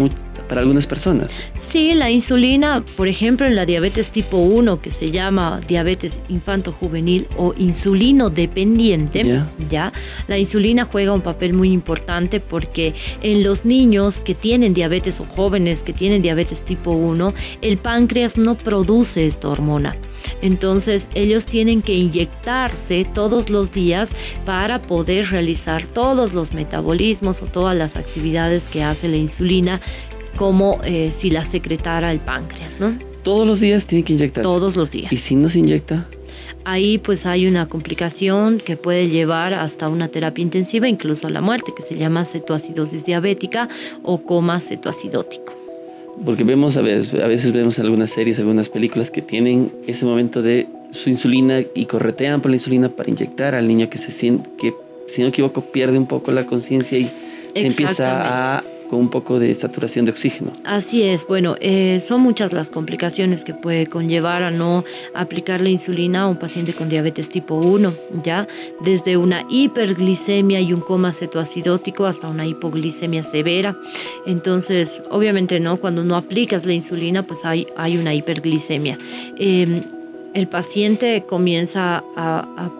para algunas personas. Sí, la insulina, por ejemplo, en la diabetes tipo 1, que se llama diabetes infanto-juvenil o insulino dependiente, ya, la insulina juega un papel muy importante porque en los niños que tienen diabetes o jóvenes que tienen diabetes tipo 1, el páncreas no produce esta hormona. Entonces ellos tienen que inyectarse todos los días para poder realizar todos los metabolismos o todas las actividades que hace la insulina como eh, si la secretara el páncreas, ¿no? Todos los días tiene que inyectarse. Todos los días. ¿Y si no se inyecta? Ahí pues hay una complicación que puede llevar hasta una terapia intensiva, incluso a la muerte, que se llama cetoacidosis diabética o coma cetoacidótico. Porque vemos a veces, a veces vemos algunas series, algunas películas que tienen ese momento de su insulina y corretean por la insulina para inyectar al niño que se siente, que si no me equivoco pierde un poco la conciencia y se empieza a con un poco de saturación de oxígeno. Así es, bueno, eh, son muchas las complicaciones que puede conllevar a no aplicar la insulina a un paciente con diabetes tipo 1, ¿ya? Desde una hiperglicemia y un coma cetoacidótico hasta una hipoglicemia severa. Entonces, obviamente, ¿no? Cuando no aplicas la insulina, pues hay, hay una hiperglicemia. Em, el paciente comienza a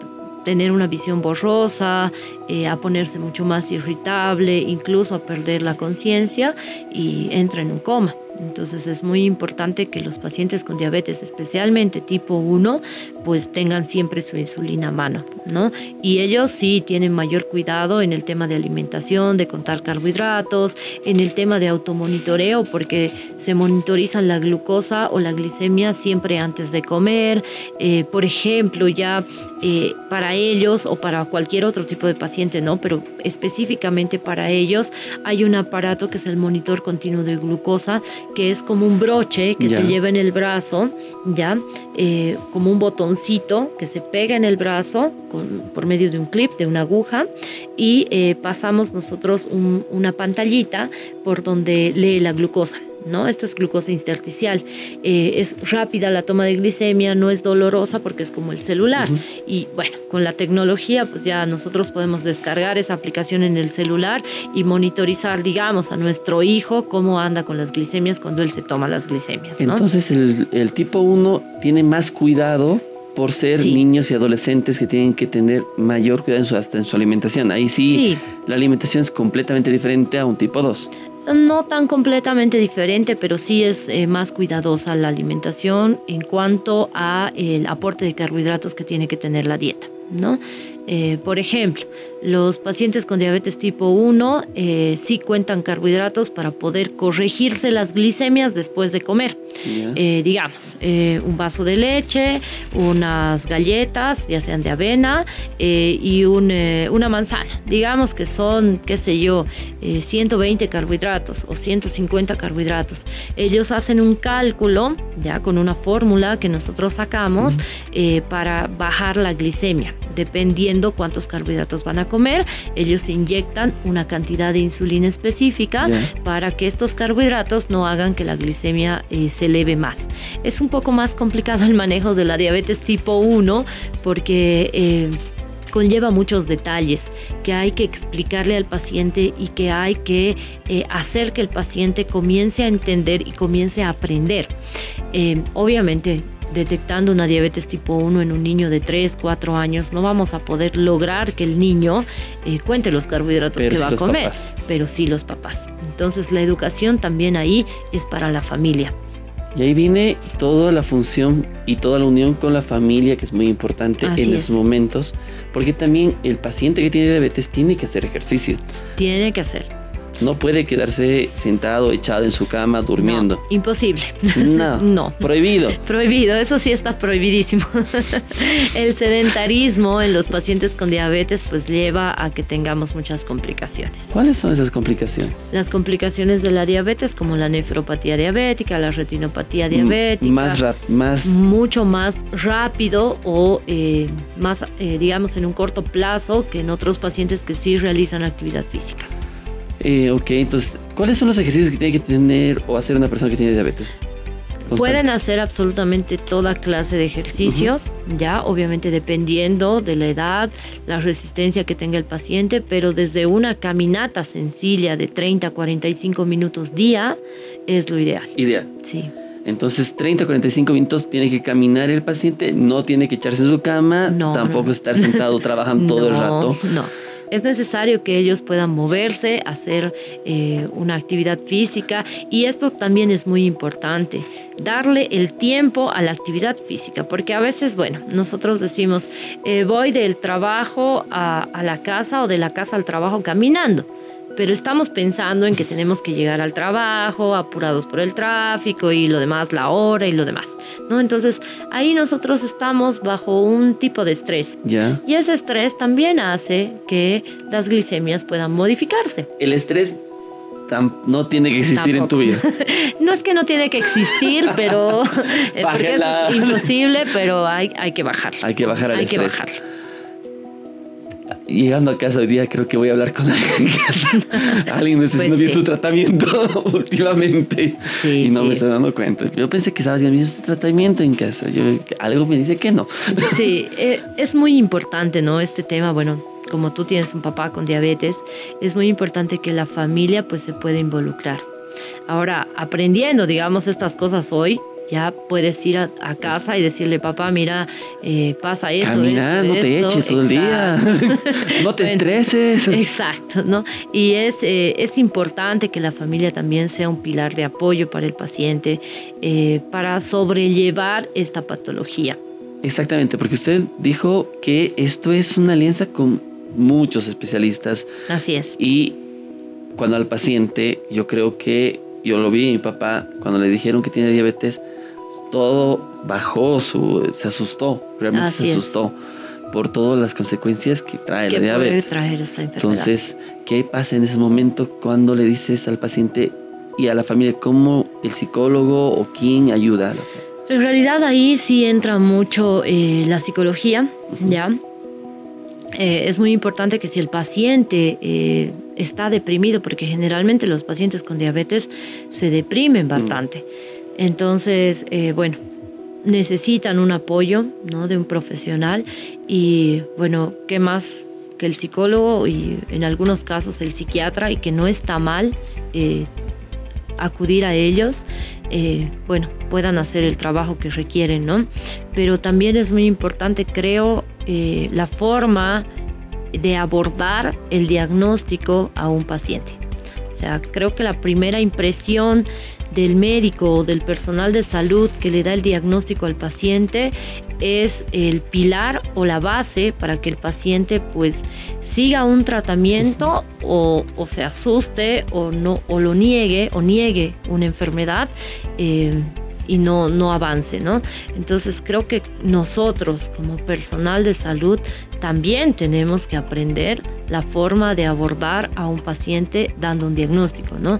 tener una visión borrosa, eh, a ponerse mucho más irritable, incluso a perder la conciencia y entra en un coma. Entonces es muy importante que los pacientes con diabetes, especialmente tipo 1, pues tengan siempre su insulina a mano, ¿no? Y ellos sí tienen mayor cuidado en el tema de alimentación, de contar carbohidratos, en el tema de automonitoreo, porque se monitorizan la glucosa o la glicemia siempre antes de comer. Eh, por ejemplo, ya eh, para ellos o para cualquier otro tipo de paciente, ¿no? Pero específicamente para ellos hay un aparato que es el monitor continuo de glucosa que es como un broche que se lleva en el brazo, ¿ya? Eh, como un botoncito que se pega en el brazo por medio de un clip, de una aguja, y eh, pasamos nosotros una pantallita por donde lee la glucosa. ¿No? Esto es glucosa intersticial. Eh, es rápida la toma de glicemia, no es dolorosa porque es como el celular. Y bueno, con la tecnología, pues ya nosotros podemos descargar esa aplicación en el celular y monitorizar, digamos, a nuestro hijo cómo anda con las glicemias cuando él se toma las glicemias. Entonces, el, tipo 1 tiene más cuidado por ser niños y adolescentes que tienen que tener mayor cuidado en su, hasta en su alimentación. Ahí sí, la alimentación es completamente diferente a un tipo 2 no tan completamente diferente, pero sí es eh, más cuidadosa la alimentación en cuanto a el aporte de carbohidratos que tiene que tener la dieta, ¿no? Eh, por ejemplo, los pacientes con diabetes tipo 1 eh, sí cuentan carbohidratos para poder corregirse las glicemias después de comer. Eh, digamos, un vaso de leche, unas galletas, ya sean de avena, y una manzana. Digamos que son, qué sé yo, 120 carbohidratos o 150 carbohidratos. Ellos hacen un cálculo, ya con una fórmula que nosotros sacamos, para bajar la glicemia, dependiendo cuántos carbohidratos van a comer, ellos inyectan una cantidad de insulina específica para que estos carbohidratos no hagan que la glicemia eh, se eleve más. Es un poco más complicado el manejo de la diabetes tipo 1 porque... Eh, conlleva muchos detalles que hay que explicarle al paciente y que hay que eh, hacer que el paciente comience a entender y comience a aprender. obviamente detectando una diabetes tipo 1 en un niño de 3, 4 años, no vamos a poder lograr que el niño eh, cuente los carbohidratos que va a comer, pero sí los papás. Entonces la educación también ahí es para la familia. Y ahí viene toda la función y toda la unión con la familia, que es muy importante en esos momentos, porque también el paciente que tiene diabetes tiene que hacer ejercicio. Tiene que hacer. No puede quedarse sentado, echado en su cama, durmiendo. imposible. No, no. Prohibido. Prohibido, eso sí está prohibidísimo. El sedentarismo en los pacientes con diabetes pues lleva a que tengamos muchas complicaciones. ¿Cuáles son esas complicaciones? Las complicaciones de la diabetes como la nefropatía diabética, la retinopatía diabética. Más, más Mucho más rápido o eh, más, eh, digamos, en un corto plazo que en otros pacientes que sí realizan actividad física. Eh, ok, entonces, ¿cuáles son los ejercicios que tiene que tener o hacer una persona que tiene diabetes? Pueden hacer absolutamente toda clase de ejercicios, ya, obviamente dependiendo de la edad, la resistencia que tenga el paciente, pero desde una caminata sencilla de 30 a 45 minutos día es lo ideal. Ideal. Sí. Entonces, 30 a 45 minutos tiene que caminar el paciente, no tiene que echarse en su cama, No, tampoco no. estar sentado trabajando todo el rato. No. Es necesario que ellos puedan moverse, hacer eh, una actividad física y esto también es muy importante, darle el tiempo a la actividad física, porque a veces, bueno, nosotros decimos, eh, voy del trabajo a, a la casa o de la casa al trabajo caminando. Pero estamos pensando en que tenemos que llegar al trabajo, apurados por el tráfico y lo demás, la hora y lo demás, ¿no? Entonces, ahí nosotros estamos bajo un tipo de estrés. ¿Ya? Y ese estrés también hace que las glicemias puedan modificarse. El estrés no tiene que existir en tu vida. No es que no tiene que existir, pero eh, porque es imposible, pero hay, hay que bajarlo. Hay que bajar el Hay que bajarlo. Llegando a casa hoy día, creo que voy a hablar con alguien en casa. Alguien necesita Pues sí. su tratamiento últimamente. Sí, y no sí. me estoy dando cuenta. Yo pensé que estaba haciendo bien su tratamiento en casa. Yo, algo me dice que no. Sí, eh, es muy importante, ¿no? Este tema, bueno, como tú tienes un papá con diabetes, es muy importante que la familia pues se pueda involucrar. Ahora, aprendiendo, digamos, estas cosas hoy, ya puedes ir a, a casa y decirle, papá, mira, eh, pasa esto, no te esto". eches todo el día. No te estreses. Exacto, ¿no? Y es, eh, es importante que la familia también sea un pilar de apoyo para el paciente, eh, para sobrellevar esta patología. Exactamente, porque usted dijo que esto es una alianza con muchos especialistas Así es. y cuando al paciente, yo creo que yo lo vi, mi papá, cuando le dijeron que tiene diabetes, todo bajó, su, se asustó, realmente Así se es. asustó por todas las consecuencias que trae la diabetes. traer esta enfermedad. Entonces, ¿qué pasa en ese momento cuando le dices al paciente y a la familia cómo el psicólogo o quién ayuda? a la- En realidad ahí sí entra mucho eh, la psicología, ¿ya? Eh, es muy importante que si el paciente eh, está deprimido, porque generalmente los pacientes con diabetes se deprimen bastante, entonces, eh, bueno, necesitan un apoyo ¿no? de un profesional y, bueno, ¿qué más que el psicólogo y en algunos casos el psiquiatra y que no está mal eh, acudir a ellos, eh, bueno, puedan hacer el trabajo que requieren, ¿no? Pero también es muy importante, creo, la forma de abordar el diagnóstico a un paciente. O sea, creo que la primera impresión del médico o del personal de salud que le da el diagnóstico al paciente es el pilar o la base para que el paciente pues siga un tratamiento o, o se asuste o no o lo niegue o niegue una enfermedad eh, y no, no avance, ¿no? Entonces creo que nosotros como personal de salud también tenemos que aprender la forma de abordar a un paciente dando un diagnóstico, ¿no?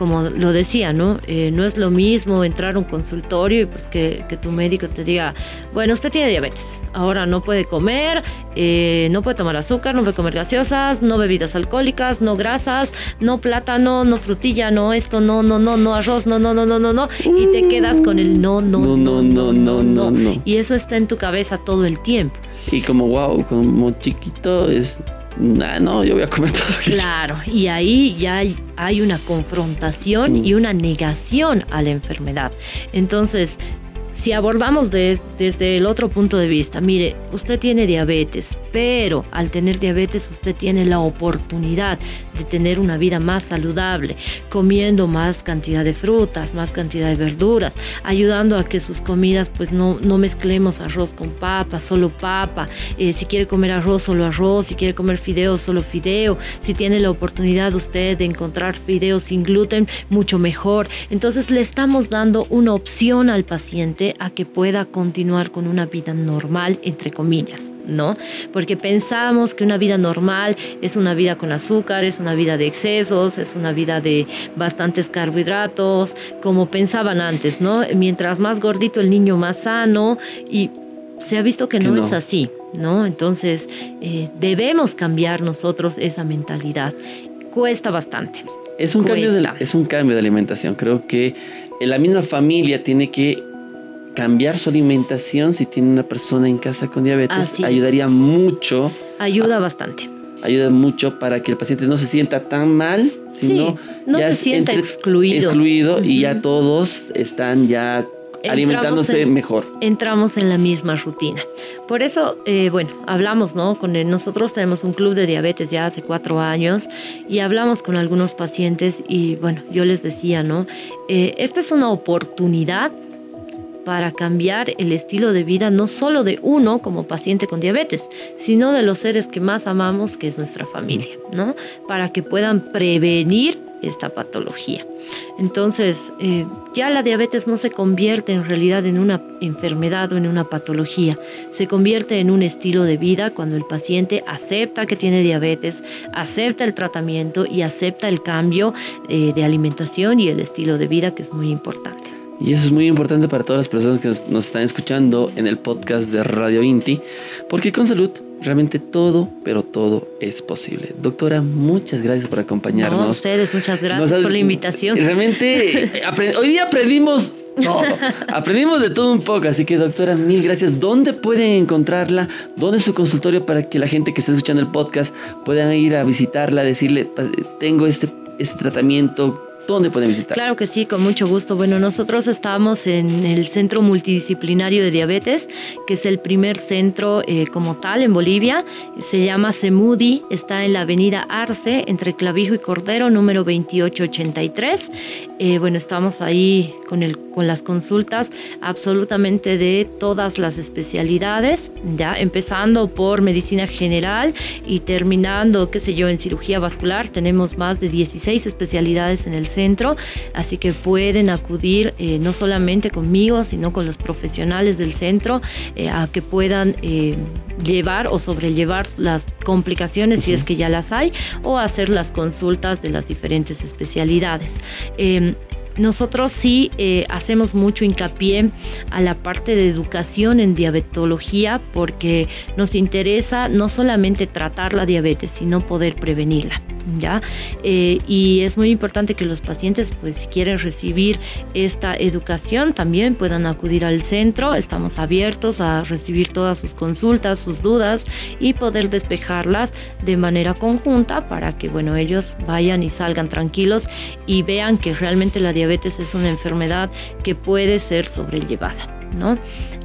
Como lo decía, ¿no? Eh, no es lo mismo entrar a un consultorio y pues que, que tu médico te diga, bueno, usted tiene diabetes, ahora no puede comer, eh, no puede tomar azúcar, no puede comer gaseosas, no bebidas alcohólicas, no grasas, no plátano, no frutilla, no esto, no, no, no, no arroz, no, no, no, no, no, no, y te quedas con el no, no, No, no, no, no, no, no. Y eso está en tu cabeza todo el tiempo. Y como, wow, como chiquito es, nah, no, yo voy a que Claro, y ahí ya hay, hay una confrontación Mm. y una negación a la enfermedad. Entonces, si abordamos de- desde el otro punto de vista, mire, usted tiene diabetes, pero al tener diabetes usted tiene la oportunidad de tener una vida más saludable, comiendo más cantidad de frutas, más cantidad de verduras, ayudando a que sus comidas pues no, no mezclemos arroz con papa, solo papa, eh, si quiere comer arroz, solo arroz, si quiere comer fideo, solo fideo, si tiene la oportunidad usted de encontrar fideos sin gluten, mucho mejor. Entonces le estamos dando una opción al paciente a que pueda continuar con una vida normal, entre comillas. ¿no? Porque pensamos que una vida normal es una vida con azúcar, es una vida de excesos, es una vida de bastantes carbohidratos, como pensaban antes, ¿no? Mientras más gordito el niño, más sano y se ha visto que Que no, no. es así, ¿no? Entonces eh, debemos cambiar nosotros esa mentalidad. Cuesta bastante. Es un, cambio de, es un cambio de alimentación. Creo que la misma familia tiene que cambiar su alimentación si tiene una persona en casa con diabetes, ayudaría mucho. Ayuda bastante. Ayuda mucho para que el paciente no se sienta tan mal, sino no se sienta excluido. Excluido y ya todos están ya alimentándose mejor. Entramos en la misma rutina. Por eso, eh, bueno, hablamos, ¿no? Con nosotros tenemos un club de diabetes ya hace cuatro años y hablamos con algunos pacientes y, bueno, yo les decía, ¿no? Eh, esta es una oportunidad para cambiar el estilo de vida no solo de uno como paciente con diabetes, sino de los seres que más amamos, que es nuestra familia, ¿no? Para que puedan prevenir esta patología. Entonces, eh, ya la diabetes no se convierte en realidad en una enfermedad o en una patología, se convierte en un estilo de vida cuando el paciente acepta que tiene diabetes, acepta el tratamiento y acepta el cambio eh, de alimentación y el estilo de vida que es muy importante. Y eso es muy importante para todas las personas que nos, están escuchando en el podcast de Radio Inti, porque con salud realmente todo, pero todo es posible. Doctora, muchas gracias por acompañarnos. No, ustedes, muchas gracias por la invitación. Realmente, hoy día aprendimos todo. Aprendimos de todo un poco, así que doctora, mil gracias. ¿Dónde pueden encontrarla? ¿Dónde es su consultorio para que la gente que está escuchando el podcast puedan ir a visitarla, decirle, tengo este, este tratamiento, ¿Dónde pueden visitar? Claro que sí, con mucho gusto. Bueno, nosotros estamos en el Centro Multidisciplinario de Diabetes, que es el primer centro eh, como tal en Bolivia. Se llama CEMUDI, está en la avenida Arce, entre Clavijo y Cordero, número 2883. Eh, bueno, estamos ahí con, el, con las consultas absolutamente de todas las especialidades, ya empezando por medicina general y terminando, qué sé yo, en cirugía vascular. Tenemos más de 16 especialidades en el centro centro, así que pueden acudir eh, no solamente conmigo, sino con los profesionales del centro eh, a que puedan eh, llevar o sobrellevar las complicaciones si es que ya las hay o hacer las consultas de las diferentes especialidades. Em, nosotros sí hacemos mucho hincapié a la parte de educación en diabetología porque nos interesa no solamente tratar la diabetes, sino poder prevenirla. ¿Ya? Eh, y es muy importante que los pacientes, pues si quieren recibir esta educación, también puedan acudir al centro. Estamos abiertos a recibir todas sus consultas, sus dudas y poder despejarlas de manera conjunta para que, bueno, ellos vayan y salgan tranquilos y vean que realmente la diabetes es una enfermedad que puede ser sobrellevada. ¿No?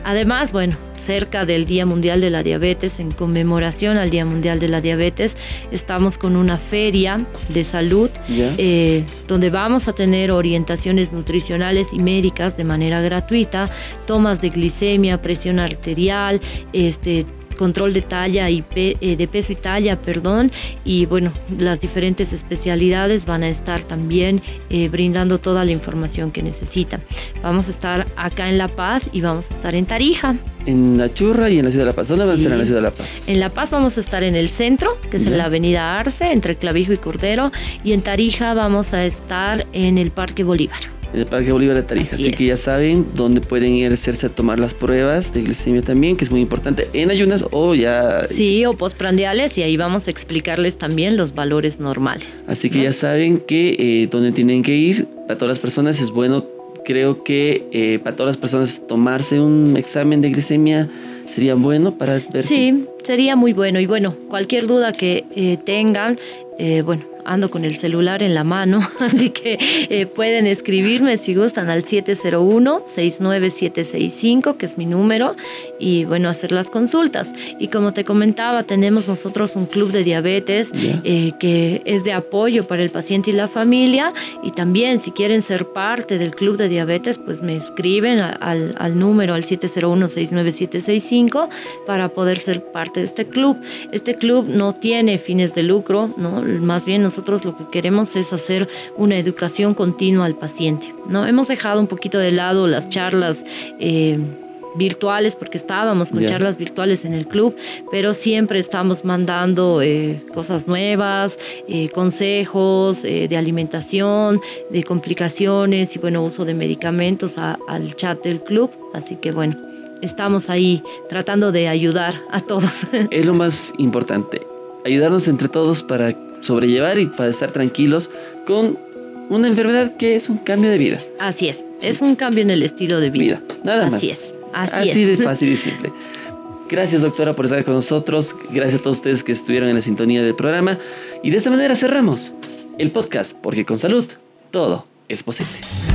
Además, bueno, cerca del Día Mundial de la Diabetes, en conmemoración al Día Mundial de la Diabetes, estamos con una feria de salud eh, donde vamos a tener orientaciones nutricionales y médicas de manera gratuita, tomas de glicemia, presión arterial, este control de talla y eh, de peso y talla, perdón, y bueno, las diferentes especialidades van a estar también eh, brindando toda la información que necesitan. Vamos a estar acá en La Paz y vamos a estar en Tarija. En La Churra y en la Ciudad de La Paz. ¿Dónde van a estar en la Ciudad de La Paz? En La Paz vamos a estar en el centro, que es en la Avenida Arce, entre Clavijo y Cordero, y en Tarija vamos a estar en el Parque Bolívar en el Parque Bolívar de Tarija. Así, que ya saben dónde pueden ir a hacerse a tomar las pruebas de glicemia también, que es muy importante, en ayunas o ya... Sí, o postprandiales y ahí vamos a explicarles también los valores normales. Así que ya saben que eh, dónde tienen que ir. Para todas las personas es bueno, creo que eh, para todas las personas tomarse un examen de glicemia sería bueno para ver Sí, sería muy bueno. Y bueno, cualquier duda que eh, tengan, bueno, ando con el celular en la mano, así que eh, pueden escribirme si gustan al 701-69765, que es mi número, y bueno, hacer las consultas. Y como te comentaba, tenemos nosotros un club de diabetes eh, que es de apoyo para el paciente y la familia, y también si quieren ser parte del club de diabetes, pues me escriben al, al número al 701-69765 para poder ser parte de este club. Este club no tiene fines de lucro, ¿no? más bien nosotros lo que queremos es hacer una educación continua al paciente. ¿no? Hemos dejado un poquito de lado las charlas. Eh, virtuales porque estábamos con charlas virtuales en el club, pero siempre estamos mandando eh, cosas nuevas, eh, consejos de alimentación, de complicaciones y bueno, uso de medicamentos al chat del club. Así que bueno, estamos ahí tratando de ayudar a todos. Es lo más importante, ayudarnos entre todos para sobrellevar y para estar tranquilos con una enfermedad que es un cambio de vida. Así es, es un cambio en el estilo de vida. Vida, nada más. Así es, así, Así es. de fácil y simple. Gracias doctora por estar con nosotros. Gracias a todos ustedes que estuvieron en la sintonía del programa. Y de esta manera cerramos el podcast, porque con salud todo es posible.